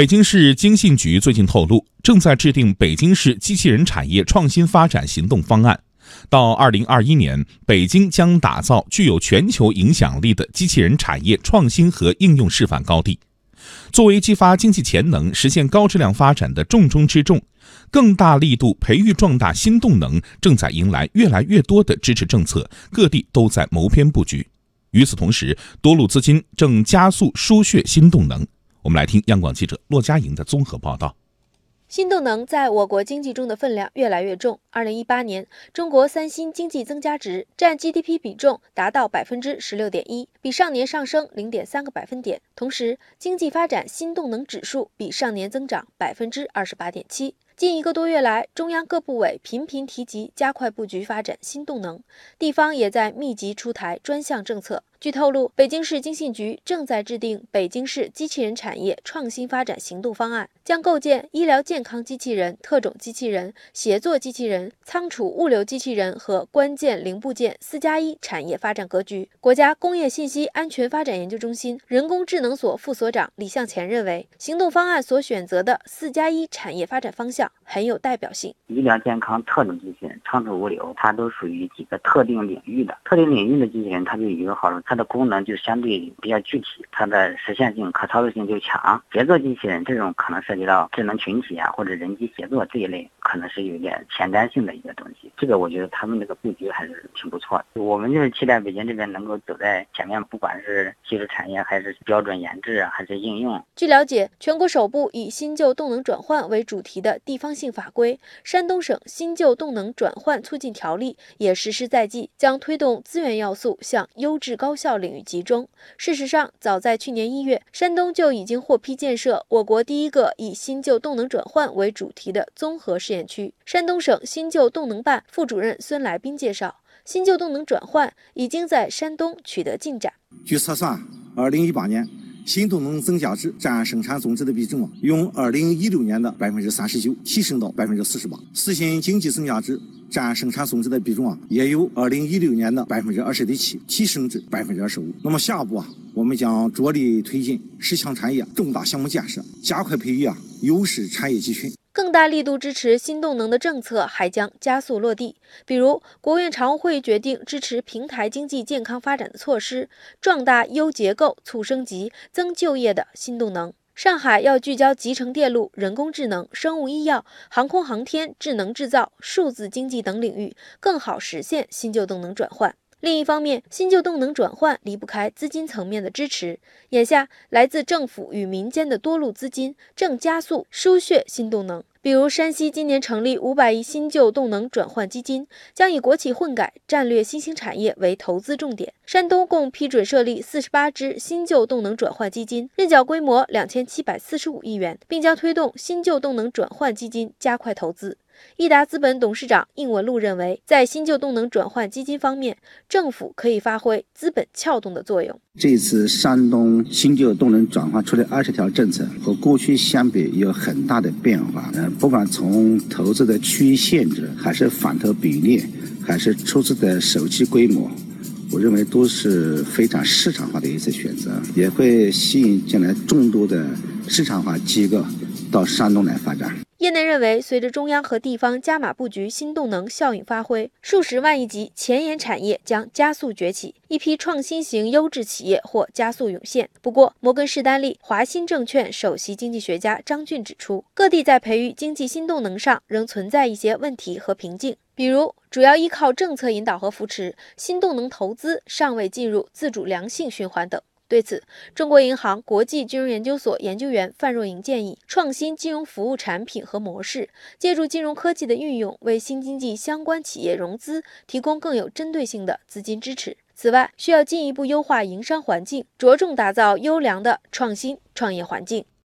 北京市经信局最近透露，正在制定北京市机器人产业创新发展行动方案。到二零二一年，北京将打造具有全球影响力的机器人产业创新和应用示范高地。作为激发经济潜能、实现高质量发展的重中之重，更大力度培育壮大新动能正在迎来越来越多的支持政策，各地都在谋篇布局。与此同时，多路资金正加速输血新动能。我们来听央广记者骆佳莹的综合报道。新动能在我国经济中的分量越来越重。二零一八年，中国三新经济增加值占 GDP 比重达到百分之十六点一，比上年上升零点三个百分点。同时，经济发展新动能指数比上年增长百分之二十八点七。近一个多月来，中央各部委频频提及加快布局发展新动能，地方也在密集出台专项政策。据透露，北京市经信局正在制定北京市机器人产业创新发展行动方案，将构建医疗健康机器人、特种机器人、协作机器人、仓储物流机器人和关键零部件“四加一”产业发展格局。国家工业信息安全发展研究中心人工智能所副所长李向前认为，行动方案所选择的“四加一”产业发展方向很有代表性。医疗健康、特种机器人、仓储物流，它都属于几个特定领域的。特定领域的机器人，它就有一个好处。它的功能就相对比较具体，它的实现性、可操作性就强。协作机器人这种可能涉及到智能群体啊，或者人机协作这一类，可能是有点前瞻性的一个东西。这个我觉得他们这个布局还是挺不错的。我们就是期待北京这边能够走在前面，不管是技术产业，还是标准研制，还是应用。据了解，全国首部以新旧动能转换为主题的地方性法规《山东省新旧动能转换促进条例》也实施在即，将推动资源要素向优质高效领域。集中。事实上，早在去年一月，山东就已经获批建设我国第一个以新旧动能转换为主题的综合试验区。山东省新旧动能办副主任孙来斌介绍，新旧动能转换已经在山东取得进展。据测算，二零一八年。新动能增加值占生产总值的比重啊，由二零一六年的百分之三十九提升到百分之四十八。实现经济增加值占生产总值的比重啊，也由二零一六年的百分之二十点七提升至百分之二十五。那么下一步啊，我们将着力推进十强产业重大项目建设，加快培育啊优势产业集群。更大力度支持新动能的政策还将加速落地，比如国务院常务会议决定支持平台经济健康发展的措施，壮大优结构、促升级、增就业的新动能。上海要聚焦集成电路、人工智能、生物医药、航空航天、智能制造、数字经济等领域，更好实现新旧动能转换。另一方面，新旧动能转换离不开资金层面的支持。眼下，来自政府与民间的多路资金正加速输血新动能。比如，山西今年成立五百亿新旧动能转换基金，将以国企混改、战略新兴产业为投资重点。山东共批准设立四十八只新旧动能转换基金，认缴规模两千七百四十五亿元，并将推动新旧动能转换基金加快投资。易达资本董事长应文禄认为，在新旧动能转换基金方面，政府可以发挥资本撬动的作用。这次山东新旧动能转换出来二十条政策，和过去相比有很大的变化。嗯，不管从投资的区域限制，还是反投比例，还是出资的首期规模，我认为都是非常市场化的一次选择，也会吸引进来众多的市场化机构到山东来发展。业内认为，随着中央和地方加码布局新动能，效应发挥，数十万亿级前沿产业将加速崛起，一批创新型优质企业或加速涌现。不过，摩根士丹利、华新证券首席经济学家张俊指出，各地在培育经济新动能上仍存在一些问题和瓶颈，比如主要依靠政策引导和扶持，新动能投资尚未进入自主良性循环等。对此，中国银行国际金融研究所研究员范若莹建议，创新金融服务产品和模式，借助金融科技的运用，为新经济相关企业融资提供更有针对性的资金支持。此外，需要进一步优化营商环境，着重打造优良的创新创业环境。